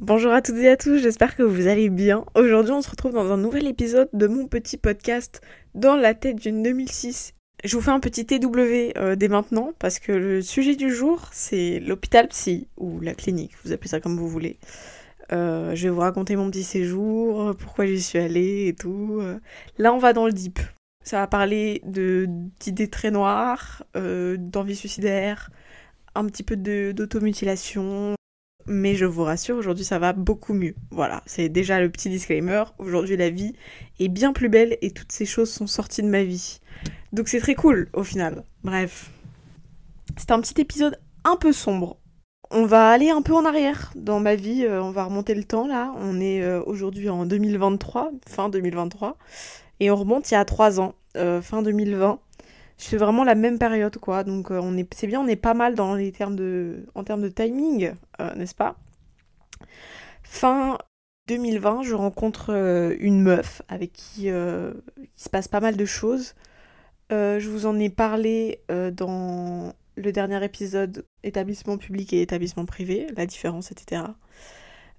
Bonjour à toutes et à tous, j'espère que vous allez bien. Aujourd'hui, on se retrouve dans un nouvel épisode de mon petit podcast dans la tête d'une 2006. Je vous fais un petit TW euh, dès maintenant parce que le sujet du jour, c'est l'hôpital psy ou la clinique, vous appelez ça comme vous voulez. Euh, je vais vous raconter mon petit séjour, pourquoi j'y suis allée et tout. Là, on va dans le deep. Ça va parler d'idées très noires, euh, d'envie suicidaire, un petit peu d'automutilation, mais je vous rassure, aujourd'hui ça va beaucoup mieux. Voilà, c'est déjà le petit disclaimer. Aujourd'hui la vie est bien plus belle et toutes ces choses sont sorties de ma vie. Donc c'est très cool au final. Bref. C'est un petit épisode un peu sombre. On va aller un peu en arrière dans ma vie, euh, on va remonter le temps là. On est euh, aujourd'hui en 2023, fin 2023, et on remonte il y a 3 ans, euh, fin 2020 c'est vraiment la même période, quoi. Donc, euh, on est, c'est bien, on est pas mal dans les termes de, en termes de timing, euh, n'est-ce pas? Fin 2020, je rencontre euh, une meuf avec qui il se passe pas mal de choses. je vous en ai parlé dans le dernier épisode établissement public et établissement privé, la différence, etc.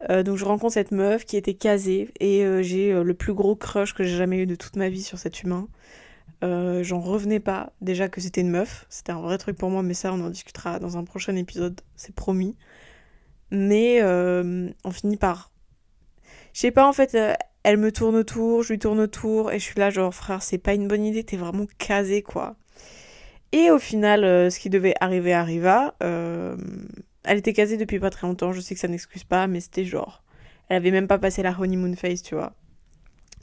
donc je rencontre cette meuf qui était casée et j'ai le plus gros crush que j'ai jamais eu de toute ma vie sur cet humain. Euh, j'en revenais pas déjà que c'était une meuf. C'était un vrai truc pour moi, mais ça, on en discutera dans un prochain épisode, c'est promis. Mais euh, on finit par. Je sais pas, en fait, euh, elle me tourne autour, je lui tourne autour, et je suis là, genre, frère, c'est pas une bonne idée, t'es vraiment casé, quoi. Et au final, ce qui devait arriver arriva. elle était casée depuis pas très longtemps, je sais que ça n'excuse pas, mais c'était genre. Elle avait même pas passé la honeymoon phase, tu vois.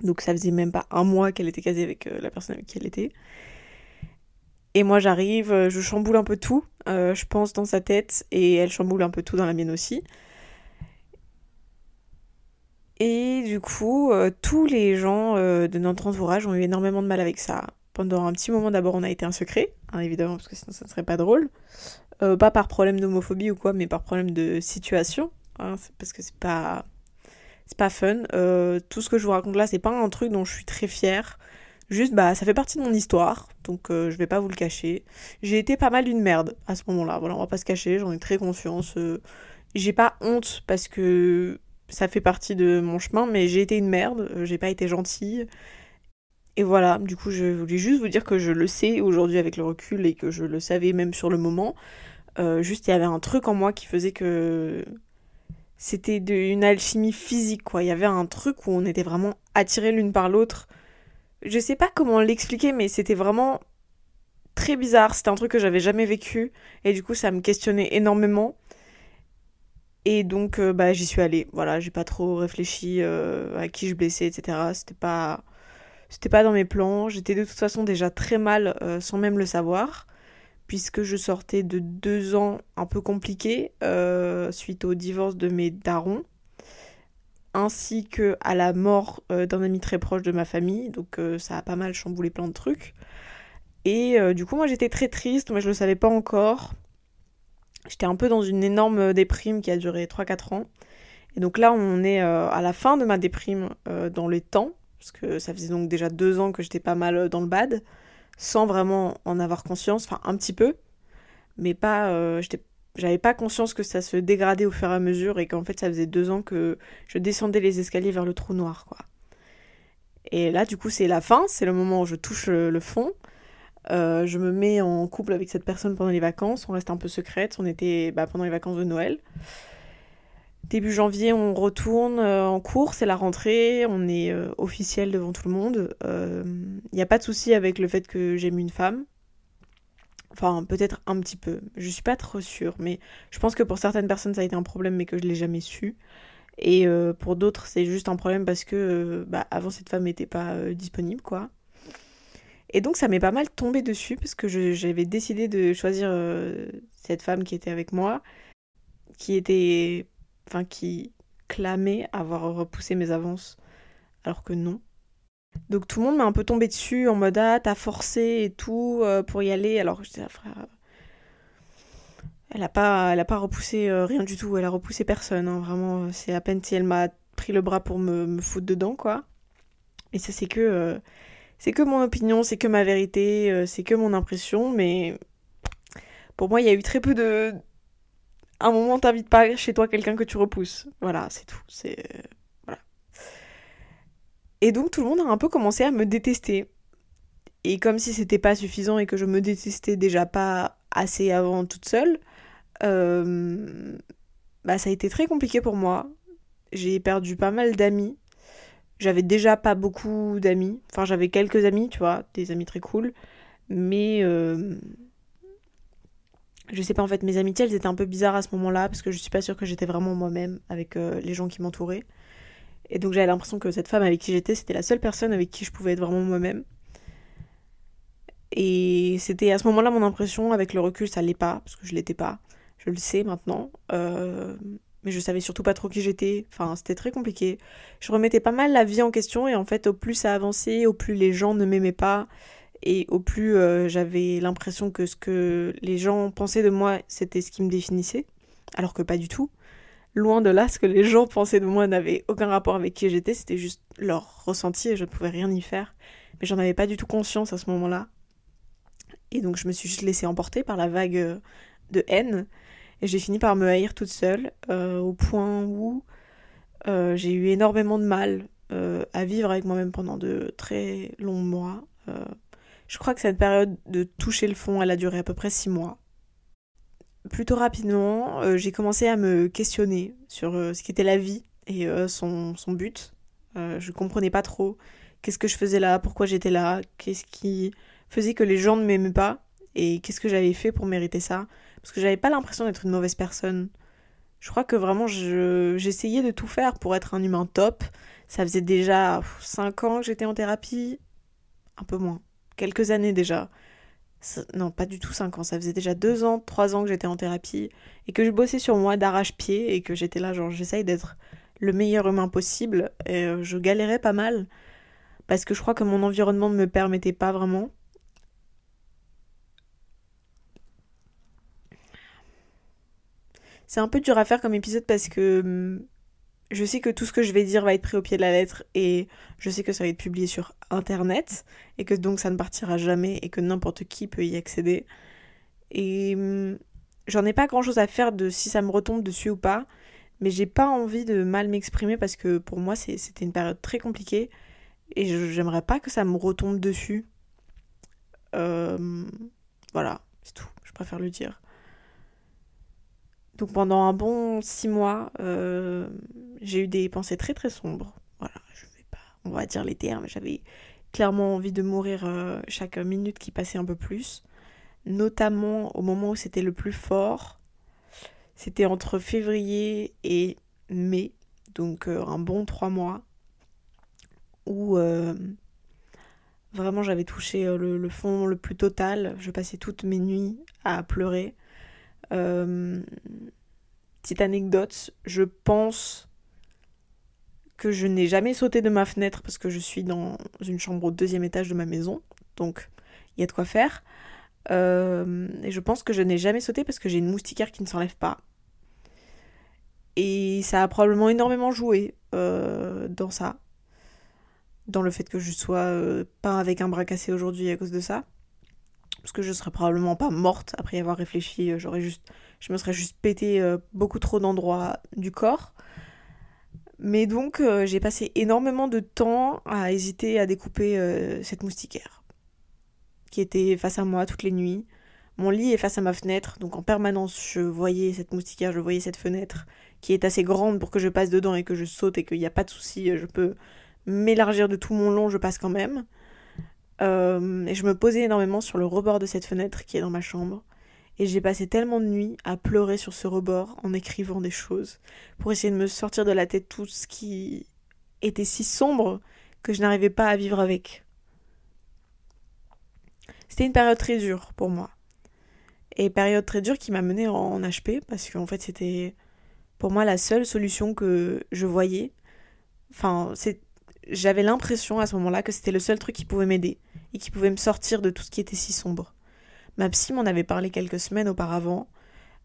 Donc ça faisait même pas un mois qu'elle était casée avec euh, la personne avec qui elle était. Et moi j'arrive, euh, je chamboule un peu tout, euh, je pense dans sa tête, et elle chamboule un peu tout dans la mienne aussi. Et du coup, tous les gens de notre entourage ont eu énormément de mal avec ça. Pendant un petit moment d'abord on a été un secret, hein, évidemment, parce que sinon ça ne serait pas drôle. pas par problème d'homophobie ou quoi, mais par problème de situation. Hein, parce que c'est pas c'est pas fun. Euh, tout ce que je vous raconte là, c'est pas un truc dont je suis très fière. Juste, bah, ça fait partie de mon histoire, donc euh, je vais pas vous le cacher. J'ai été pas mal une merde à ce moment-là. Voilà, on va pas se cacher, j'en ai très conscience. Euh. j'ai pas honte parce que ça fait partie de mon chemin, mais j'ai été une merde, j'ai pas été gentille. Et voilà, du coup, je voulais juste vous dire que je le sais aujourd'hui avec le recul et que je le savais même sur le moment. juste, il y avait un truc en moi qui faisait que c'était une alchimie physique, quoi. Il y avait un truc où on était vraiment attirés l'une par l'autre. Je sais pas comment l'expliquer, mais c'était vraiment très bizarre. C'était un truc que j'avais jamais vécu. Et du coup, ça me questionnait énormément. Et donc, euh, bah, j'y suis allée. Voilà, j'ai pas trop réfléchi euh, à qui je blessais, etc. C'était pas. C'était pas dans mes plans. J'étais de toute façon déjà très mal euh, sans même le savoir puisque je sortais de deux ans un peu compliqués euh, suite au divorce de mes darons, ainsi que à la mort euh, d'un ami très proche de ma famille, donc euh, ça a pas mal chamboulé plein de trucs. Et du coup, moi j'étais très triste, mais je le savais pas encore. J'étais un peu dans une énorme déprime qui a duré 3-4 ans. Et donc là, on est à la fin de ma déprime dans les temps, parce que ça faisait donc déjà deux ans que j'étais pas mal dans le bad sans vraiment en avoir conscience, enfin un petit peu, mais pas, euh, j'avais pas conscience que ça se dégradait au fur et à mesure et qu'en fait ça faisait deux ans que je descendais les escaliers vers le trou noir, quoi. Et là, du coup, c'est la fin, c'est le moment où je touche le, fond. Euh, je me mets en couple avec cette personne pendant les vacances, on reste un peu secrète, on était bah, pendant les vacances de Noël. Début janvier, on retourne euh, en cours, c'est la rentrée, on est euh, officiel devant tout le monde. Il euh, n'y a pas de souci avec le fait que j'aime une femme. Enfin, peut-être un petit peu. Je suis pas trop sûre, mais je pense que pour certaines personnes, ça a été un problème, mais que je l'ai jamais su. Et pour d'autres, c'est juste un problème parce que bah, avant, cette femme n'était pas disponible, quoi. Et donc, ça m'est pas mal tombé dessus parce que j'avais décidé de choisir cette femme qui était avec moi, qui était enfin qui clamait avoir repoussé mes avances, alors que non. Donc tout le monde m'a un peu tombé dessus en mode ah t'as forcé et tout euh, pour y aller, alors je disais ah, frère, elle a pas, elle a pas repoussé euh, rien du tout, elle a repoussé personne, hein, vraiment euh, c'est à peine si elle m'a pris le bras pour me, foutre dedans quoi. Et ça c'est que c'est que mon opinion, c'est que ma vérité, c'est que mon impression, mais pour moi il y a eu très peu de un moment, t'invites pas chez toi quelqu'un que tu repousses. Voilà, c'est tout. C'est. Voilà. Et donc, tout le monde a un peu commencé à me détester. Et comme si c'était pas suffisant et que je me détestais déjà pas assez avant toute seule, euh, bah, ça a été très compliqué pour moi. J'ai perdu pas mal d'amis. J'avais déjà pas beaucoup d'amis. Enfin, j'avais quelques amis, tu vois, des amis très cool. Mais euh, je sais pas, en fait, mes amitiés, elles étaient un peu bizarres à ce moment-là, parce que je suis pas sûre que j'étais vraiment moi-même avec euh, les gens qui m'entouraient. Et donc j'avais l'impression que cette femme avec qui j'étais, c'était la seule personne avec qui je pouvais être vraiment moi-même. Et c'était à ce moment-là mon impression, avec le recul, ça l'est pas, parce que je l'étais pas. Je le sais maintenant. Euh, mais je savais surtout pas trop qui j'étais. Enfin, c'était très compliqué. Je remettais pas mal la vie en question, et en fait, au plus ça avançait, au plus les gens ne m'aimaient pas, et au plus euh, j'avais l'impression que ce que les gens pensaient de moi, c'était ce qui me définissait, alors que pas du tout. Loin de là, ce que les gens pensaient de moi n'avait aucun rapport avec qui j'étais, c'était juste leur ressenti et je ne pouvais rien y faire. Mais j'en avais pas du tout conscience à ce moment-là. Et donc je me suis juste laissée emporter par la vague euh, de haine. Et j'ai fini par me haïr toute seule, euh, au point où j'ai eu énormément de mal à vivre avec moi-même pendant de très longs mois. Je crois que cette période de toucher le fond, elle a duré à peu près six mois. Plutôt rapidement, euh, j'ai commencé à me questionner sur euh, ce qu'était la vie et euh, son, son, but. je comprenais pas trop qu'est-ce que je faisais là, pourquoi j'étais là, qu'est-ce qui faisait que les gens ne m'aimaient pas et qu'est-ce que j'avais fait pour mériter ça. Parce que j'avais pas l'impression d'être une mauvaise personne. Je crois que vraiment j'essayais de tout faire pour être un humain top. Ça faisait déjà 5 ans que j'étais en thérapie, un peu moins quelques années déjà. Non, pas du tout 5 ans, ça faisait déjà 2 ans, 3 ans que j'étais en thérapie et que je bossais sur moi d'arrache-pied et que j'étais là, genre j'essaye d'être le meilleur humain possible et euh, je galérais pas mal parce que je crois que mon environnement ne me permettait pas vraiment. C'est un peu dur à faire comme épisode parce que hum, je sais que tout ce que je vais dire va être pris au pied de la lettre et je sais que ça va être publié sur internet et que donc ça ne partira jamais et que n'importe qui peut y accéder. Et hum, j'en ai pas grand chose à faire de si ça me retombe dessus ou pas, mais j'ai pas envie de mal m'exprimer parce que pour moi c'était une période très compliquée et j'aimerais pas que ça me retombe dessus. Euh, voilà, c'est tout, je préfère le dire. Donc pendant un bon six mois, euh, j'ai eu des pensées très très sombres. Voilà, je vais pas, on va dire les termes. J'avais clairement envie de mourir euh, chaque minute qui passait un peu plus. Notamment au moment où c'était le plus fort. C'était entre février et mai, donc euh, un bon trois mois, où vraiment j'avais touché le, fond le plus total. Je passais toutes mes nuits à pleurer. Euh, petite anecdote, je pense que je n'ai jamais sauté de ma fenêtre parce que je suis dans une chambre au deuxième étage de ma maison, donc il y a de quoi faire. Euh, et je pense que je n'ai jamais sauté parce que j'ai une moustiquaire qui ne s'enlève pas. Et ça a probablement énormément joué euh, dans ça. Dans le fait que je sois pas avec un bras cassé aujourd'hui à cause de ça parce que je serais probablement pas morte après y avoir réfléchi. Euh, j'aurais juste, je me serais juste pété euh, beaucoup trop d'endroits du corps. Mais donc euh, j'ai passé énormément de temps à hésiter à découper cette moustiquaire qui était face à moi toutes les nuits. Mon lit est face à ma fenêtre, donc en permanence je voyais cette moustiquaire, je voyais cette fenêtre qui est assez grande pour que je passe dedans et que je saute et qu'il n'y a pas de souci, je peux m'élargir de tout mon long, je passe quand même. Euh, et je me posais énormément sur le rebord de cette fenêtre qui est dans ma chambre. Et j'ai passé tellement de nuits à pleurer sur ce rebord en écrivant des choses pour essayer de me sortir de la tête tout ce qui était si sombre que je n'arrivais pas à vivre avec. C'était une période très dure pour moi. Et période très dure qui m'a menée en HP parce qu'en fait c'était pour moi la seule solution que je voyais. Enfin, j'avais l'impression à ce moment-là que c'était le seul truc qui pouvait m'aider et qui pouvait me sortir de tout ce qui était si sombre. Ma psy m'en avait parlé quelques semaines auparavant.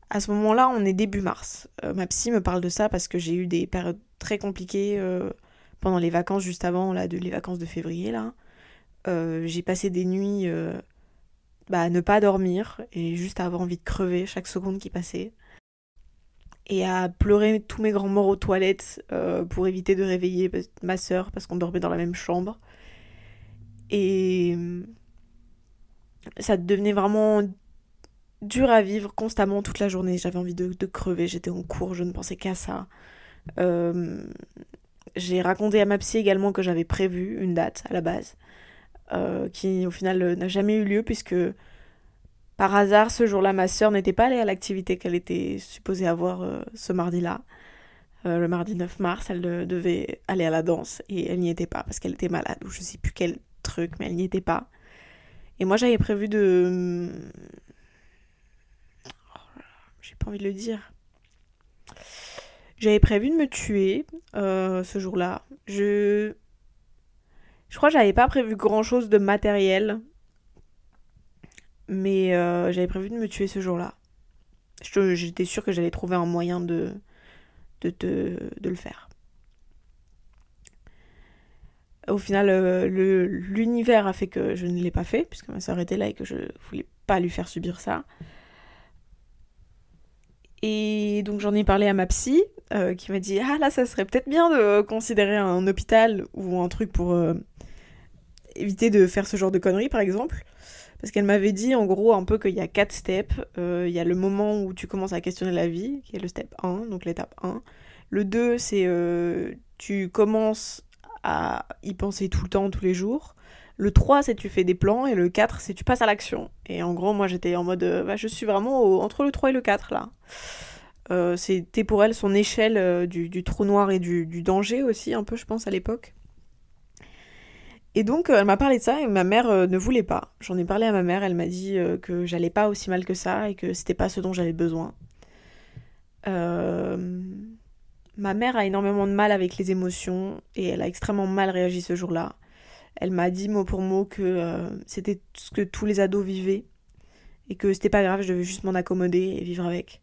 À ce moment-là, on est début mars. Euh, ma psy me parle de ça parce que j'ai eu des périodes très compliquées euh, pendant les vacances juste avant, là, de, les vacances de février, là. Euh, j'ai passé des nuits bah, à ne pas dormir et juste à avoir envie de crever chaque seconde qui passait. Et à pleurer tous mes grands morts aux toilettes euh, pour éviter de réveiller ma soeur parce qu'on dormait dans la même chambre. Et ça devenait vraiment dur à vivre constamment toute la journée. J'avais envie de, crever, j'étais en cours, je ne pensais qu'à ça. Euh, j'ai raconté à ma psy également que j'avais prévu une date à la base, euh, qui au final n'a jamais eu lieu puisque par hasard, ce jour-là, ma sœur n'était pas allée à l'activité qu'elle était supposée avoir euh, ce mardi-là. Euh, le mardi 9 mars, elle devait aller à la danse et elle n'y était pas parce qu'elle était malade ou je sais plus quel truc, mais elle n'y était pas. Et moi, j'avais prévu de. Oh j'ai pas envie de le dire. J'avais prévu de me tuer euh, ce jour-là. Je. Je crois que j'avais pas prévu grand chose de matériel mais euh, j'avais prévu de me tuer ce jour-là. J'étais sûre que j'allais trouver un moyen de, de, de, le faire. Au final, euh, l'univers a fait que je ne l'ai pas fait, puisque ma soeur était là et que je voulais pas lui faire subir ça. Et donc j'en ai parlé à ma psy, euh, qui m'a dit Ah là, ça serait peut-être bien de considérer un hôpital ou un truc pour éviter de faire ce genre de conneries, par exemple. Parce qu'elle m'avait dit en gros un peu qu'il y a quatre steps. Euh, il y a le moment où tu commences à questionner la vie, qui est le step 1, donc l'étape 1. Le 2, c'est euh, tu commences à y penser tout le temps, tous les jours. Le 3, c'est tu fais des plans. Et le 4, c'est tu passes à l'action. Et en gros, moi j'étais en mode, euh, bah, je suis vraiment entre le 3 et le 4 là. c'était pour elle son échelle du, trou noir et du, du, danger aussi, un peu, je pense, à l'époque. Et donc, euh, elle m'a parlé de ça et ma mère euh, ne voulait pas. J'en ai parlé à ma mère, elle m'a dit euh, que j'allais pas aussi mal que ça et que c'était pas ce dont j'avais besoin. Ma mère a énormément de mal avec les émotions et elle a extrêmement mal réagi ce jour-là. Elle m'a dit mot pour mot que c'était ce que tous les ados vivaient et que c'était pas grave, je devais juste m'en accommoder et vivre avec.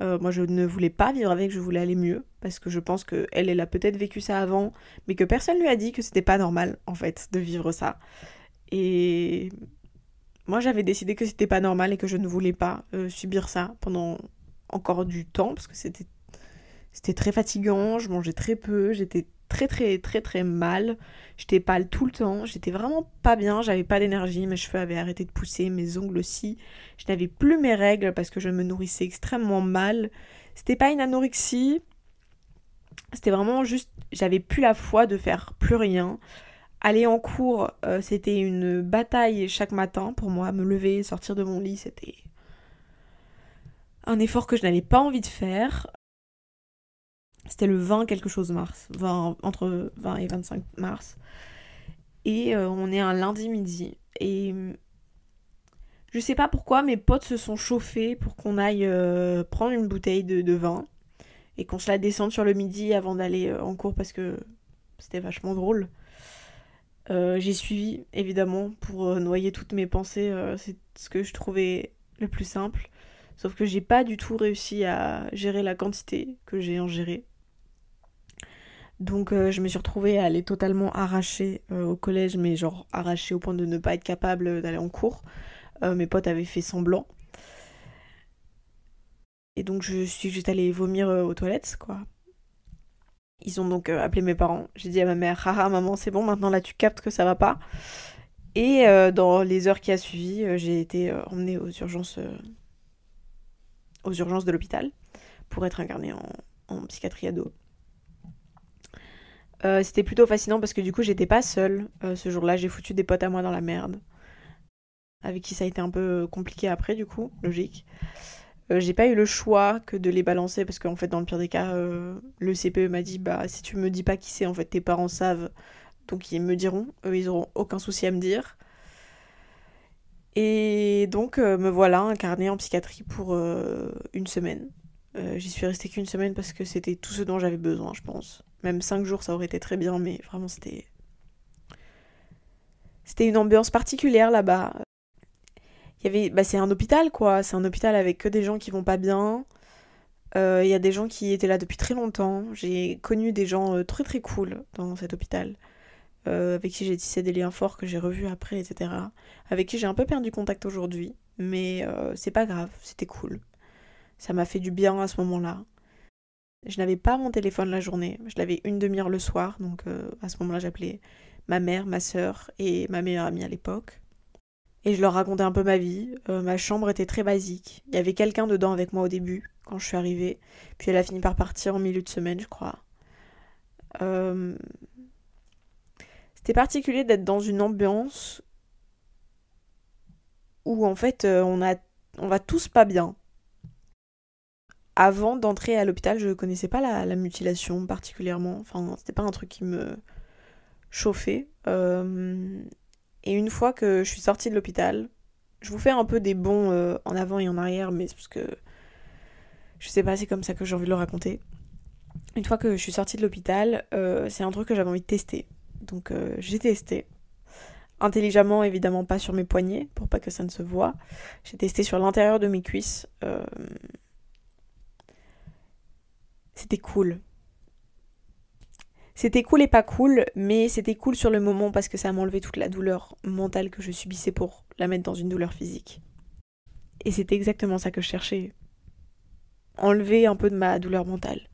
Euh, moi, je ne voulais pas vivre avec, je voulais aller mieux, parce que je pense qu'elle, elle a peut-être vécu ça avant, mais que personne lui a dit que c'était pas normal, en fait, de vivre ça. Et moi, j'avais décidé que c'était pas normal et que je ne voulais pas euh, subir ça pendant encore du temps, parce que c'était c'était très fatigant, je mangeais très peu, j'étais très très très très mal. J'étais pâle tout le temps, j'étais vraiment pas bien, j'avais pas d'énergie, mes cheveux avaient arrêté de pousser, mes ongles aussi. Je n'avais plus mes règles parce que je me nourrissais extrêmement mal. C'était pas une anorexie, c'était vraiment juste j'avais plus la foi de faire plus rien. Aller en cours, euh, c'était une bataille chaque matin pour moi, me lever, sortir de mon lit, c'était un effort que je n'avais pas envie de faire. C'était le 20 quelque chose mars, 20, entre 20 et 25 mars. Et euh, on est un lundi midi. Et je sais pas pourquoi mes potes se sont chauffés pour qu'on aille euh, prendre une bouteille de, vin et qu'on se la descende sur le midi avant d'aller euh, en cours parce que c'était vachement drôle. j'ai suivi évidemment pour noyer toutes mes pensées, c'est ce que je trouvais le plus simple. Sauf que j'ai pas du tout réussi à gérer la quantité que j'ai ingérée. Donc euh, je me suis retrouvée à aller totalement arrachée euh, au collège, mais genre arrachée au point de ne pas être capable d'aller en cours. Euh, mes potes avaient fait semblant. Et donc je suis juste allée vomir aux toilettes, quoi. Ils ont donc appelé mes parents. J'ai dit à ma mère, haha maman c'est bon, maintenant là tu captes que ça va pas. Et dans les heures qui a suivi, j'ai été emmenée aux urgences, aux urgences de l'hôpital pour être incarnée en, en psychiatrie ado. Euh, c'était plutôt fascinant parce que du coup j'étais pas seule euh, ce jour-là, j'ai foutu des potes à moi dans la merde. Avec qui ça a été un peu compliqué après du coup, logique. Euh, j'ai pas eu le choix que de les balancer parce qu'en fait dans le pire des cas, le CPE m'a dit bah si tu me dis pas qui c'est en fait tes parents savent donc ils me diront, eux ils auront aucun souci à me dire. Et donc me voilà incarnée en psychiatrie pour une semaine. J'y suis restée qu'une semaine parce que c'était tout ce dont j'avais besoin je pense. Même 5 jours, ça aurait été très bien, mais vraiment, c'était. C'était une ambiance particulière là-bas. Il y avait. Bah, c'est un hôpital, quoi. C'est un hôpital avec que des gens qui vont pas bien. Euh, il y a des gens qui étaient là depuis très longtemps. J'ai connu des gens euh, très très cool dans cet hôpital. Euh, avec qui j'ai tissé des liens forts que j'ai revus après, etc. Avec qui j'ai un peu perdu contact aujourd'hui. Mais c'est pas grave, c'était cool. Ça m'a fait du bien à ce moment-là. Je n'avais pas mon téléphone la journée, je l'avais une demi-heure le soir, donc euh, à ce moment-là j'appelais ma mère, ma soeur et ma meilleure amie à l'époque. Et je leur racontais un peu ma vie. Euh, ma chambre était très basique. Il y avait quelqu'un dedans avec moi au début, quand je suis arrivée. Puis elle a fini par partir en milieu de semaine, je crois. Euh, c'était particulier d'être dans une ambiance où en fait on, a... on va tous pas bien avant d'entrer à l'hôpital, je connaissais pas la, mutilation particulièrement. Enfin, c'était pas un truc qui me chauffait. Euh, et une fois que je suis sortie de l'hôpital, je vous fais un peu des bons euh, en avant et en arrière, mais c'est parce que je sais pas, c'est comme ça que j'ai envie de le raconter. Une fois que je suis sortie de l'hôpital, euh, c'est un truc que j'avais envie de tester. Donc j'ai testé. Intelligemment, évidemment, pas sur mes poignets, pour pas que ça ne se voit. J'ai testé sur l'intérieur de mes cuisses c'était cool. C'était cool et pas cool, mais c'était cool sur le moment parce que ça m'a enlevé toute la douleur mentale que je subissais pour la mettre dans une douleur physique. Et c'était exactement ça que je cherchais. Enlever un peu de ma douleur mentale.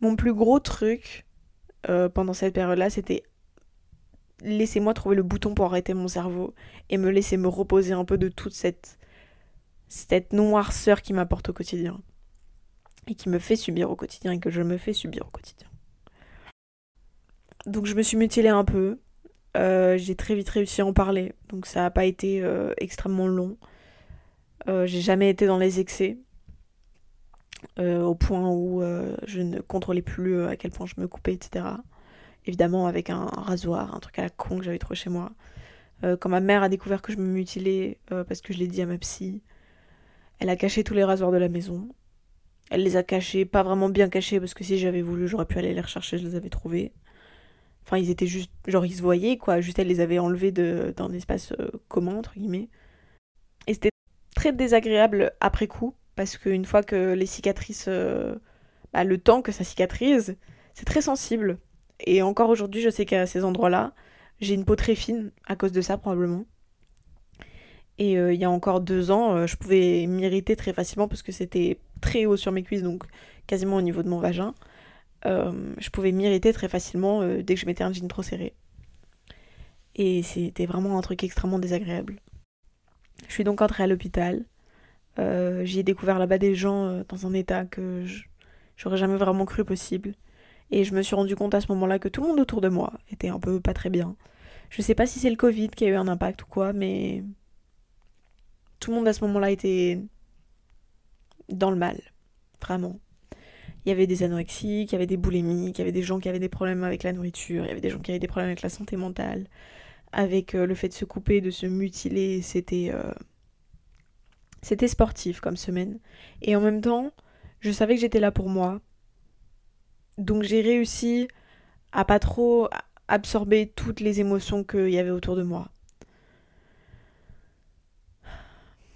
Mon plus gros truc euh, pendant cette période-là, c'était laissez-moi trouver le bouton pour arrêter mon cerveau et me laisser me reposer un peu de toute cette, cette noirceur qui m'apporte au quotidien et qui me fait subir au quotidien et que je me fais subir au quotidien. Donc je me suis mutilée un peu. Euh, j'ai très vite réussi à en parler, donc ça n'a pas été euh, extrêmement long. Euh, j'ai jamais été dans les excès, au point où je ne contrôlais plus à quel point je me coupais, etc. Évidemment avec un rasoir, un truc à la con que j'avais trouvé chez moi. quand ma mère a découvert que je me mutilais, parce que je l'ai dit à ma psy, elle a caché tous les rasoirs de la maison. Elle les a cachés, pas vraiment bien cachés, parce que si j'avais voulu, j'aurais pu aller les rechercher, je les avais trouvés. Enfin, ils étaient juste, genre, ils se voyaient, quoi. Juste, elle les avait enlevés d'un espace euh, commun, entre guillemets. Et c'était très désagréable après coup, parce qu'une fois que les cicatrices. Euh, bah, le temps que ça cicatrise, c'est très sensible. Et encore aujourd'hui, je sais qu'à ces endroits-là, j'ai une peau très fine, à cause de ça, probablement. Et euh, il y a encore deux ans, euh, je pouvais m'irriter très facilement parce que c'était très haut sur mes cuisses, donc quasiment au niveau de mon vagin. Euh, je pouvais m'irriter très facilement dès que je mettais un jean trop serré. Et c'était vraiment un truc extrêmement désagréable. Je suis donc entrée à l'hôpital. J'y ai découvert là-bas des gens dans un état que j'aurais jamais vraiment cru possible. Et je me suis rendu compte à ce moment-là que tout le monde autour de moi était un peu pas très bien. Je sais pas si c'est le Covid qui a eu un impact ou quoi, mais tout le monde à ce moment-là était dans le mal, vraiment. Il y avait des anorexiques, il y avait des boulémiques, il y avait des gens qui avaient des problèmes avec la nourriture, il y avait des gens qui avaient des problèmes avec la santé mentale, avec euh, le fait de se couper, de se mutiler, c'était euh, c'était sportif comme semaine. Et en même temps, je savais que j'étais là pour moi. Donc j'ai réussi à pas trop absorber toutes les émotions qu'il y avait autour de moi.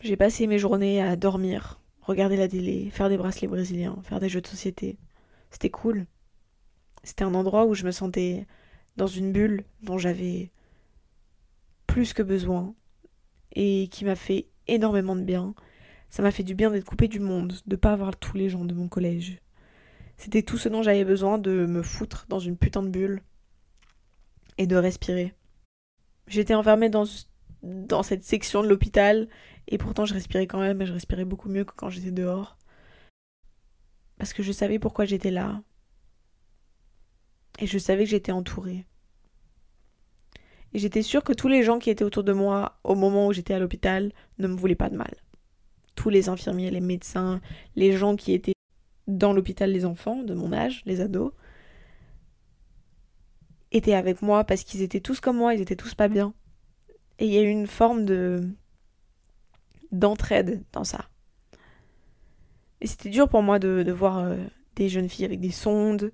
J'ai passé mes journées à dormir, regarder la télé, faire des bracelets brésiliens, faire des jeux de société. C'était cool. C'était un endroit où je me sentais dans une bulle dont j'avais plus que besoin et qui m'a fait énormément de bien. Ça m'a fait du bien d'être coupée du monde, de pas avoir tous les gens de mon collège. C'était tout ce dont j'avais besoin de me foutre dans une putain de bulle et de respirer. J'étais enfermée dans, dans cette section de l'hôpital et pourtant, je respirais quand même, et je respirais beaucoup mieux que quand j'étais dehors. Parce que je savais pourquoi j'étais là. Et je savais que j'étais entourée. Et j'étais sûre que tous les gens qui étaient autour de moi au moment où j'étais à l'hôpital ne me voulaient pas de mal. Tous les infirmiers, les médecins, les gens qui étaient dans l'hôpital, les enfants de mon âge, les ados, étaient avec moi parce qu'ils étaient tous comme moi, ils étaient tous pas bien. Et il y a eu une forme de d'entraide dans ça. Et c'était dur pour moi de, voir euh, des jeunes filles avec des sondes.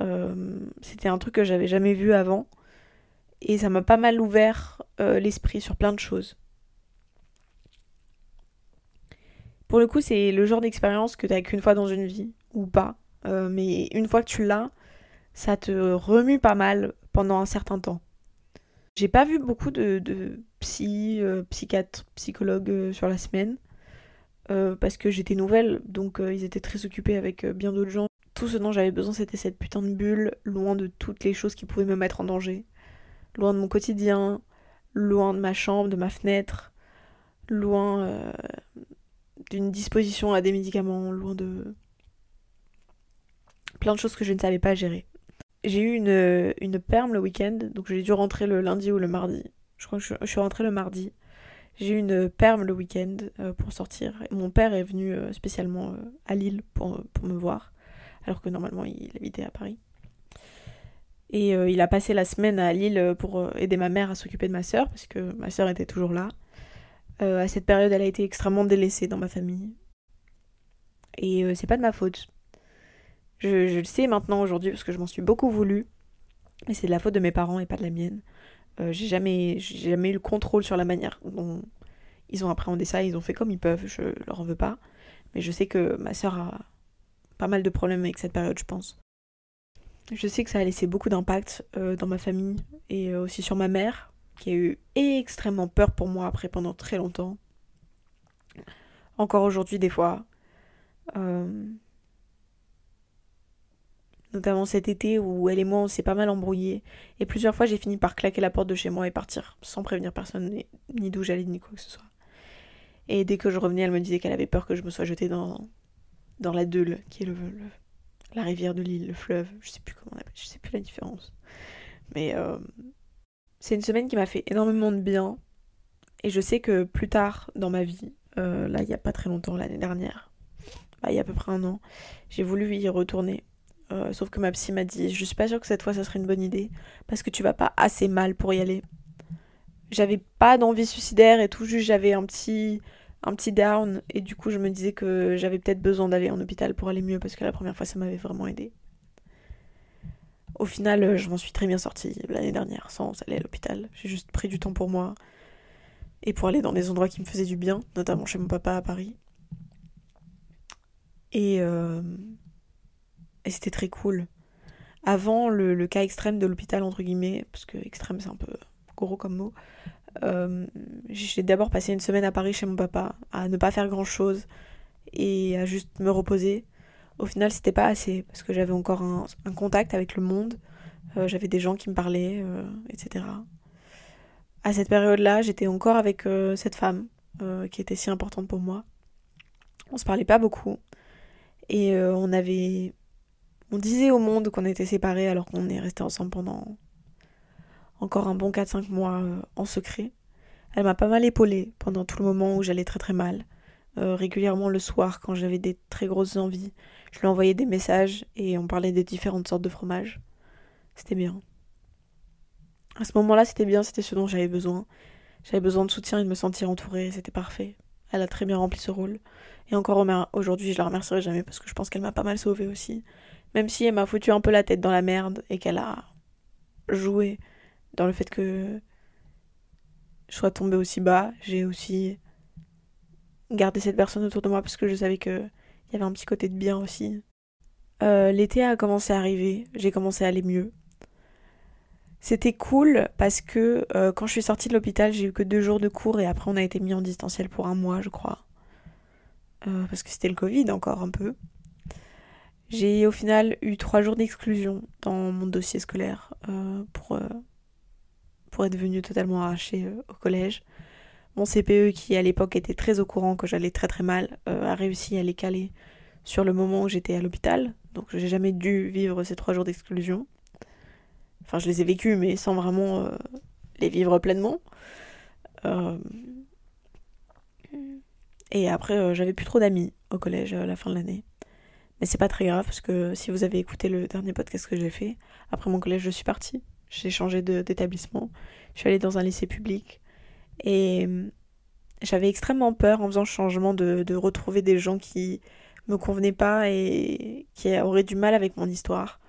Euh, c'était un truc que j'avais jamais vu avant. Et ça m'a pas mal ouvert euh, l'esprit sur plein de choses. Pour le coup, c'est le genre d'expérience que t'as qu'une fois dans une vie, ou pas. mais une fois que tu l'as, ça te remue pas mal pendant un certain temps. J'ai pas vu beaucoup de, psy, euh, psychiatre, psychologue euh, sur la semaine. Euh, parce que j'étais nouvelle, donc ils étaient très occupés avec bien d'autres gens. tout ce dont j'avais besoin, c'était cette putain de bulle, loin de toutes les choses qui pouvaient me mettre en danger. Loin de mon quotidien, loin de ma chambre, de ma fenêtre, loin d'une disposition à des médicaments, loin de plein de choses que je ne savais pas gérer. J'ai eu une, une perme le week-end, donc j'ai dû rentrer le lundi ou le mardi. Je crois que je, suis rentrée le mardi. J'ai eu une perme le week-end euh, pour sortir. Mon père est venu euh, spécialement euh, à Lille pour, pour, me voir, alors que normalement il habitait à Paris. Et il a passé la semaine à Lille pour aider ma mère à s'occuper de ma soeur, parce que ma soeur était toujours là. à cette période, elle a été extrêmement délaissée dans ma famille. Et c'est pas de ma faute. Je, le sais maintenant aujourd'hui parce que je m'en suis beaucoup voulu. Mais c'est de la faute de mes parents et pas de la mienne. Euh, j'ai jamais, eu le contrôle sur la manière dont ils ont appréhendé ça. Ils ont fait comme ils peuvent. Je leur en veux pas. Mais je sais que ma soeur a pas mal de problèmes avec cette période, je pense. Je sais que ça a laissé beaucoup d'impact euh, dans ma famille et euh, aussi sur ma mère, qui a eu extrêmement peur pour moi après pendant très longtemps. Encore aujourd'hui, des fois notamment cet été où elle et moi on s'est pas mal embrouillés. Et plusieurs fois j'ai fini par claquer la porte de chez moi et partir sans prévenir personne, ni, d'où j'allais, ni quoi que ce soit. Et dès que je revenais, elle me disait qu'elle avait peur que je me sois jetée dans, dans la Deule, qui est le, la rivière de l'île, le fleuve. Je sais plus comment on appelle, je sais plus la différence. Mais euh, c'est une semaine qui m'a fait énormément de bien. Et je sais que plus tard dans ma vie, euh, là il y a pas très longtemps, l'année dernière, bah, il y a à peu près un an, j'ai voulu y retourner euh, sauf que ma psy m'a dit Je suis pas sûre que cette fois ça serait une bonne idée parce que tu vas pas assez mal pour y aller. J'avais pas d'envie suicidaire et tout, juste j'avais un petit, un petit down et du coup je me disais que j'avais peut-être besoin d'aller en hôpital pour aller mieux parce que la première fois ça m'avait vraiment aidé. Au final, euh, je m'en suis très bien sortie l'année dernière sans aller à l'hôpital. J'ai juste pris du temps pour moi et pour aller dans des endroits qui me faisaient du bien, notamment chez mon papa à Paris. Et. Euh et c'était très cool. Avant le, cas extrême de l'hôpital, entre guillemets, parce que extrême c'est un peu gros comme mot, euh, j'ai d'abord passé une semaine à Paris chez mon papa, à ne pas faire grand chose et à juste me reposer. Au final, c'était pas assez parce que j'avais encore un, contact avec le monde, euh, j'avais des gens qui me parlaient, euh, etc. À cette période-là, j'étais encore avec cette femme qui était si importante pour moi. On se parlait pas beaucoup et on avait on disait au monde qu'on était séparés alors qu'on est restés ensemble pendant encore un bon 4-5 mois euh, en secret. Elle m'a pas mal épaulée pendant tout le moment où j'allais très très mal. Euh, régulièrement le soir, quand j'avais des très grosses envies, je lui envoyais des messages et on parlait des différentes sortes de fromages. C'était bien. À ce moment-là, c'était bien, c'était ce dont j'avais besoin. J'avais besoin de soutien et de me sentir entourée, c'était parfait. Elle a très bien rempli ce rôle. Et encore aujourd'hui, je la remercierai jamais parce que je pense qu'elle m'a pas mal sauvée aussi. Même si elle m'a foutu un peu la tête dans la merde et qu'elle a joué dans le fait que je sois tombée aussi bas, j'ai aussi gardé cette personne autour de moi parce que je savais qu'il y avait un petit côté de bien aussi. Euh, l'été a commencé à arriver, j'ai commencé à aller mieux. C'était cool parce que euh, quand je suis sortie de l'hôpital, j'ai eu que deux jours de cours et après on a été mis en distanciel pour un mois, je crois. Euh, parce que c'était le Covid encore un peu. J'ai au final eu trois jours d'exclusion dans mon dossier scolaire euh, pour, euh, pour être venue totalement arrachée euh, au collège. Mon CPE, qui à l'époque était très au courant que j'allais très très mal, a réussi à les caler sur le moment où j'étais à l'hôpital. Donc j'ai jamais dû vivre ces trois jours d'exclusion. Enfin, je les ai vécus, mais sans vraiment les vivre pleinement. Et après, j'avais plus trop d'amis au collège à la fin de l'année. Mais c'est pas très grave parce que si vous avez écouté le dernier podcast que j'ai fait, après mon collège, je suis partie. J'ai changé d'établissement. Je suis allée dans un lycée public. Et hum, j'avais extrêmement peur en faisant ce changement de, de, retrouver des gens qui me convenaient pas et qui auraient du mal avec mon histoire.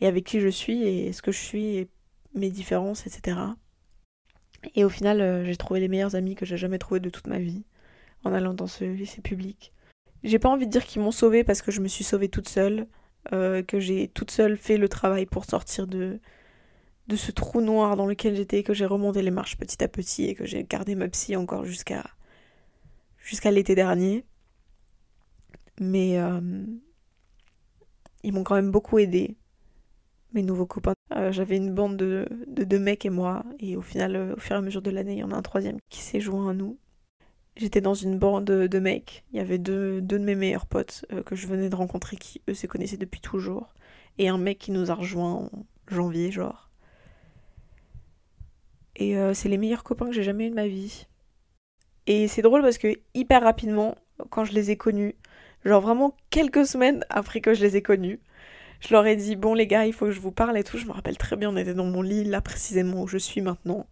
Et avec qui je suis et ce que je suis et mes différences, etc. Et au final, euh, j'ai trouvé les meilleurs amis que j'ai jamais trouvés de toute ma vie en allant dans ce lycée public. J'ai pas envie de dire qu'ils m'ont sauvée parce que je me suis sauvée toute seule, euh, que j'ai toute seule fait le travail pour sortir de, de ce trou noir dans lequel j'étais, que j'ai remonté les marches petit à petit et que j'ai gardé ma psy encore jusqu'à jusqu'à l'été dernier. Mais euh, ils m'ont quand même beaucoup aidé. Mes nouveaux copains. Euh, j'avais une bande de, deux mecs et moi, et au final, au fur et à mesure de l'année, il y en a un troisième qui s'est joint à nous. J'étais dans une bande de, mecs. Il y avait deux, de mes meilleurs potes euh, que je venais de rencontrer qui, eux, se connaissaient depuis toujours. Et un mec qui nous a rejoint en janvier, genre. Et c'est les meilleurs copains que j'ai jamais eu de ma vie. Et c'est drôle parce que hyper rapidement, quand je les ai connus, genre vraiment quelques semaines après que je les ai connus, je leur ai dit bon les gars il faut que je vous parle et tout. Je me rappelle très bien, on était dans mon lit là précisément où je suis maintenant.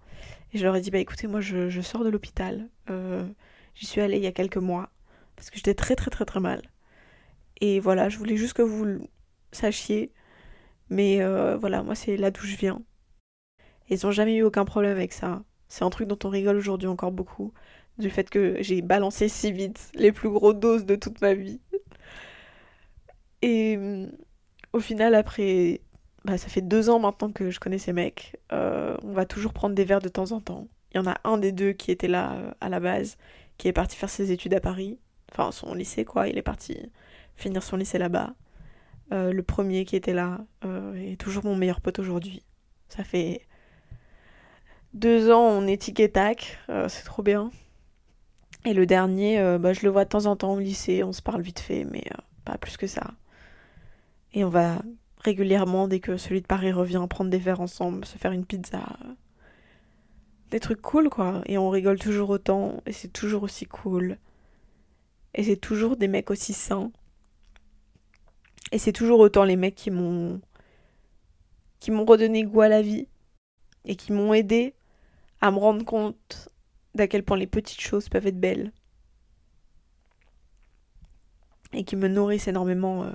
Et je leur ai dit bah écoutez moi je, sors de l'hôpital. Euh, j'y suis allée il y a quelques mois parce que j'étais très très très très mal. Et voilà, je voulais juste que vous le sachiez. Mais euh, voilà, moi c'est là d'où je viens. Et ils n'ont jamais eu aucun problème avec ça. C'est un truc dont on rigole aujourd'hui encore beaucoup. Du fait que j'ai balancé si vite les plus grosses doses de toute ma vie. Et au final, après, bah, ça fait deux ans maintenant que je connais ces mecs. Euh, on va toujours prendre des verres de temps en temps. Il y en a un des deux qui était là euh, à la base, qui est parti faire ses études à Paris. Enfin, son lycée, quoi. Il est parti finir son lycée là-bas. Euh, le premier qui était là est toujours mon meilleur pote aujourd'hui. Ça fait deux ans, on est tic et tac. c'est trop bien. Et le dernier, bah, je le vois de temps en temps au lycée. On se parle vite fait, mais pas plus que ça. Et on va régulièrement, dès que celui de Paris revient, prendre des verres ensemble, se faire une pizza. Des trucs cool, quoi. Et on rigole toujours autant, et c'est toujours aussi cool. Et c'est toujours des mecs aussi sains. Et c'est toujours autant les mecs qui m'ont. qui m'ont redonné goût à la vie. Et qui m'ont aidé à me rendre compte d'à quel point les petites choses peuvent être belles. Et qui me nourrissent énormément. Euh,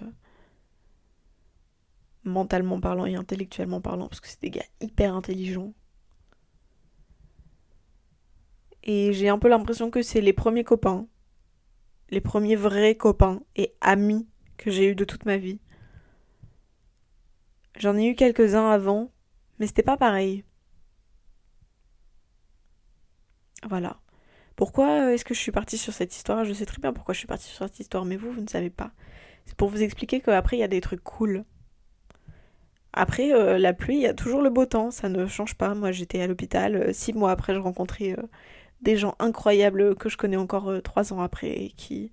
mentalement parlant et intellectuellement parlant, parce que c'est des gars hyper intelligents. Et j'ai un peu l'impression que c'est les premiers copains, les premiers vrais copains et amis que j'ai eu de toute ma vie. J'en ai eu quelques-uns avant, mais c'était pas pareil. Voilà. Pourquoi est-ce que je suis partie sur cette histoire? Je sais très bien pourquoi je suis partie sur cette histoire, mais vous, vous ne savez pas. C'est pour vous expliquer qu'après, il y a des trucs cool après, euh, la pluie, il y a toujours le beau temps, ça ne change pas. Moi, j'étais à l'hôpital, euh, six mois après, je rencontrais euh, des gens incroyables que je connais encore trois ans après et qui,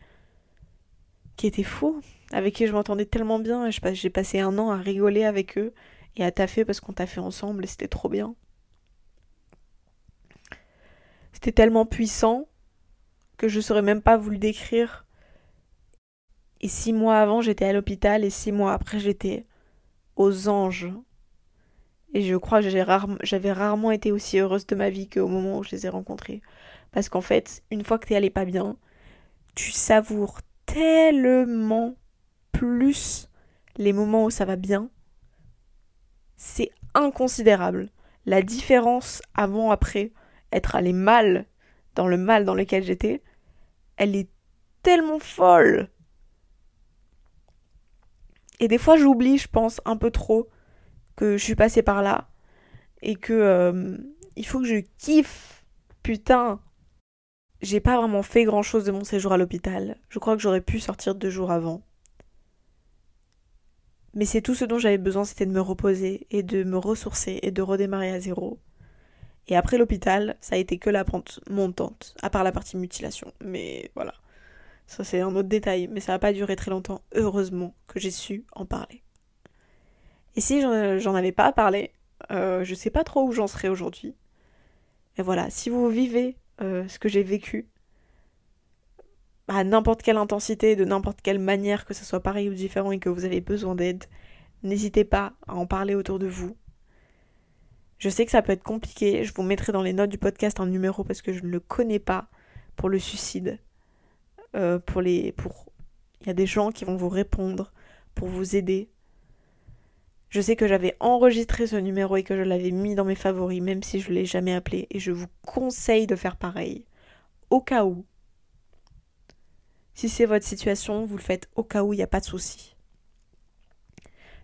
qui étaient fous, avec qui je m'entendais tellement bien. J'ai passé un an à rigoler avec eux et à taffer parce qu'on taffait ensemble et c'était trop bien. C'était tellement puissant que je saurais même pas vous le décrire. Et six mois avant, j'étais à l'hôpital et six mois après, j'étais aux anges. Et je crois que j'avais rarement été aussi heureuse de ma vie qu'au moment où je les ai rencontrés. Parce qu'en fait, une fois que t'es allé pas bien, tu savoures tellement plus les moments où ça va bien. C'est inconsidérable. La différence avant-après, être allé mal dans le mal dans lequel j'étais, elle est tellement folle. Et des fois, j'oublie, je pense, un peu trop que je suis passée par là. Et que euh, il faut que je kiffe. Putain. J'ai pas vraiment fait grand chose de mon séjour à l'hôpital. Je crois que j'aurais pu sortir deux jours avant. Mais c'est tout ce dont j'avais besoin, c'était de me reposer et de me ressourcer et de redémarrer à zéro. Et après l'hôpital, ça a été que la pente montante, à part la partie mutilation. Mais voilà. Ça, c'est un autre détail, mais ça n'a pas duré très longtemps. Heureusement que j'ai su en parler. Et si j'en avais pas parlé, euh, je sais pas trop où j'en serais aujourd'hui. Et voilà, si vous vivez euh, ce que j'ai vécu, à n'importe quelle intensité, de n'importe quelle manière, que ce soit pareil ou différent et que vous avez besoin d'aide, n'hésitez pas à en parler autour de vous. Je sais que ça peut être compliqué, je vous mettrai dans les notes du podcast un numéro parce que je ne le connais pas pour le suicide. Euh, pour les pour il y a des gens qui vont vous répondre pour vous aider. Je sais que j'avais enregistré ce numéro et que je l'avais mis dans mes favoris même si je ne l'ai jamais appelé et je vous conseille de faire pareil au cas où. Si c'est votre situation, vous le faites au cas où il n'y a pas de souci.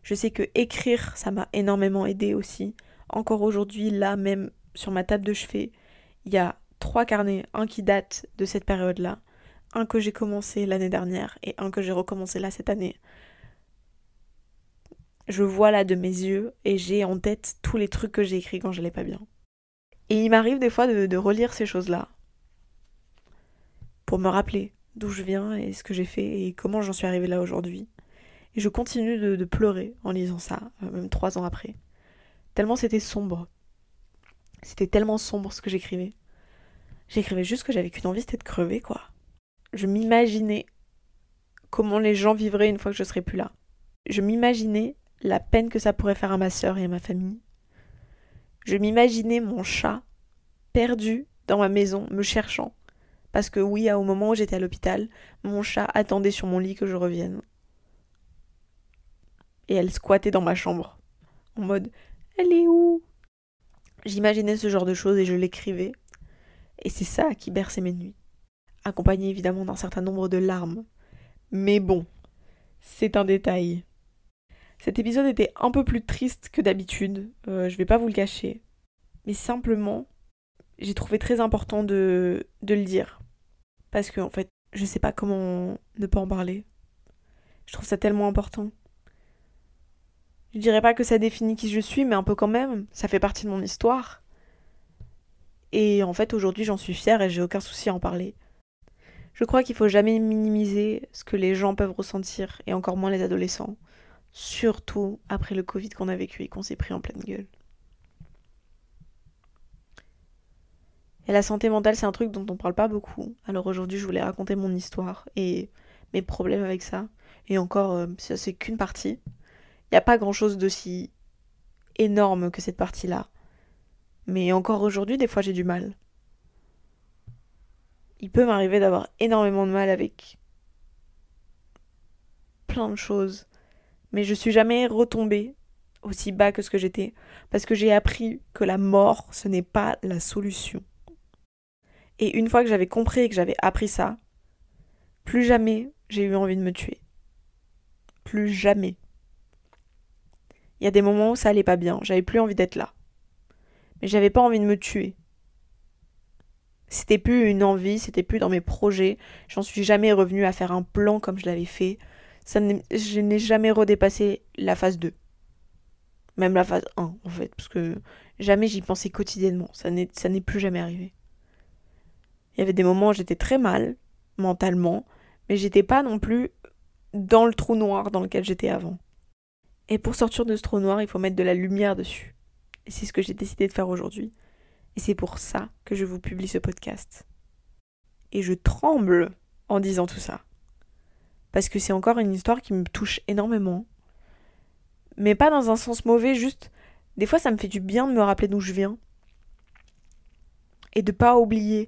Je sais que écrire, ça m'a énormément aidé aussi. Encore aujourd'hui, là même sur ma table de chevet, il y a trois carnets, un qui date de cette période-là, un que j'ai commencé l'année dernière et un que j'ai recommencé là cette année. Je vois là de mes yeux et j'ai en tête tous les trucs que j'ai écrits quand j'allais pas bien. Et il m'arrive des fois de, relire ces choses-là pour me rappeler d'où je viens et ce que j'ai fait et comment j'en suis arrivée là aujourd'hui. Et je continue de, pleurer en lisant ça, euh, même trois ans après. Tellement c'était sombre. C'était tellement sombre ce que j'écrivais. J'écrivais juste que j'avais qu'une envie, c'était de crever, quoi. Je m'imaginais comment les gens vivraient une fois que je serais plus là. Je m'imaginais la peine que ça pourrait faire à ma sœur et à ma famille. Je m'imaginais mon chat perdu dans ma maison, me cherchant. Parce que oui, au moment où j'étais à l'hôpital, mon chat attendait sur mon lit que je revienne. Et elle squattait dans ma chambre, en mode Elle est où? J'imaginais ce genre de choses et je l'écrivais. Et c'est ça qui berçait mes nuits. Accompagné évidemment d'un certain nombre de larmes. Mais bon, c'est un détail. Cet épisode était un peu plus triste que d'habitude, euh, je vais pas vous le cacher. Mais simplement, j'ai trouvé très important de, de le dire. Parce que, en fait, je sais pas comment ne pas en parler. Je trouve ça tellement important. Je dirais pas que ça définit qui je suis, mais un peu quand même. Ça fait partie de mon histoire. Et en fait, aujourd'hui, j'en suis fière et j'ai aucun souci à en parler. Je crois qu'il faut jamais minimiser ce que les gens peuvent ressentir, et encore moins les adolescents. Surtout après le Covid qu'on a vécu et qu'on s'est pris en pleine gueule. Et la santé mentale, c'est un truc dont on parle pas beaucoup. Alors aujourd'hui, je voulais raconter mon histoire et mes problèmes avec ça. Et encore, euh, ça c'est qu'une partie. Il n'y a pas grand chose d'aussi énorme que cette partie-là. Mais encore aujourd'hui, des fois, j'ai du mal. Il peut m'arriver d'avoir énormément de mal avec plein de choses mais je suis jamais retombée aussi bas que ce que j'étais, parce que j'ai appris que la mort, ce n'est pas la solution. Et une fois que j'avais compris et que j'avais appris ça, plus jamais j'ai eu envie de me tuer. Plus jamais. Il y a des moments où ça allait pas bien, j'avais plus envie d'être là. Mais j'avais pas envie de me tuer. C'était plus une envie, c'était plus dans mes projets. J'en suis jamais revenue à faire un plan comme je l'avais fait je n'ai jamais redépassé la phase 2. Même la phase 1, en fait, parce que jamais j'y pensais quotidiennement. Ça n'est, plus jamais arrivé. Il y avait des moments où j'étais très mal, mentalement, mais j'étais pas non plus dans le trou noir dans lequel j'étais avant. Et pour sortir de ce trou noir, il faut mettre de la lumière dessus. Et c'est ce que j'ai décidé de faire aujourd'hui. Et c'est pour ça que je vous publie ce podcast. Et je tremble en disant tout ça parce que c'est encore une histoire qui me touche énormément. Mais pas dans un sens mauvais, juste des fois ça me fait du bien de me rappeler d'où je viens et de pas oublier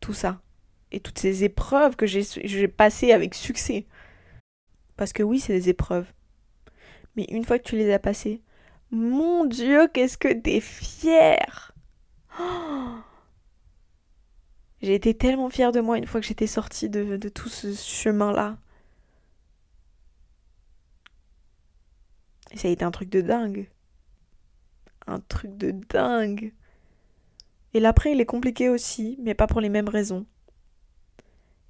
tout ça et toutes ces épreuves que j'ai passées avec succès. Parce que oui, c'est des épreuves. Mais une fois que tu les as passées, mon Dieu, qu'est-ce que t'es fière oh j'ai été tellement fière de moi une fois que j'étais sortie de, tout ce chemin-là. Et ça a été un truc de dingue. Un truc de dingue. Et l'après, il est compliqué aussi, mais pas pour les mêmes raisons.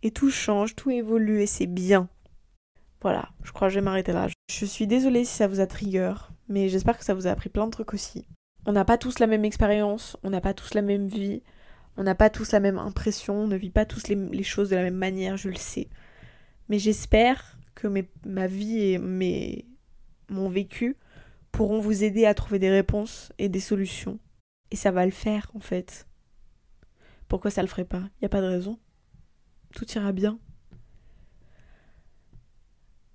Et tout change, tout évolue et c'est bien. Voilà, je crois que je vais m'arrêter là. Je suis désolée si ça vous a trigger, mais j'espère que ça vous a appris plein de trucs aussi. On n'a pas tous la même expérience, on n'a pas tous la même vie, on n'a pas tous la même impression, on ne vit pas tous les, choses de la même manière, je le sais. Mais j'espère que ma vie et mon vécu pourront vous aider à trouver des réponses et des solutions. Et ça va le faire, en fait. Pourquoi ça le ferait pas? Il n'y a pas de raison. Tout ira bien.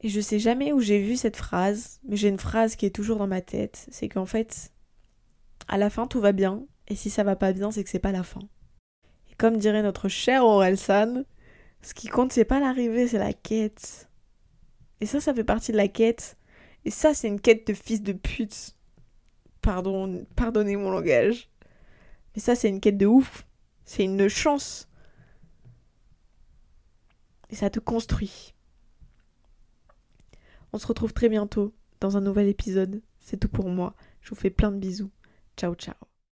Et je sais jamais où j'ai vu cette phrase, mais j'ai une phrase qui est toujours dans ma tête. C'est qu'en fait, à la fin, tout va bien. Et si ça va pas bien, c'est que c'est pas la fin comme dirait notre cher Orelsan, ce qui compte, c'est pas l'arrivée, c'est la quête. Et ça, ça fait partie de la quête. Et ça, c'est une quête de fils de pute. Pardon, pardonnez mon langage. Mais ça, c'est une quête de ouf. C'est une chance. Et ça te construit. On se retrouve très bientôt dans un nouvel épisode. C'est tout pour moi. Je vous fais plein de bisous. Ciao, ciao.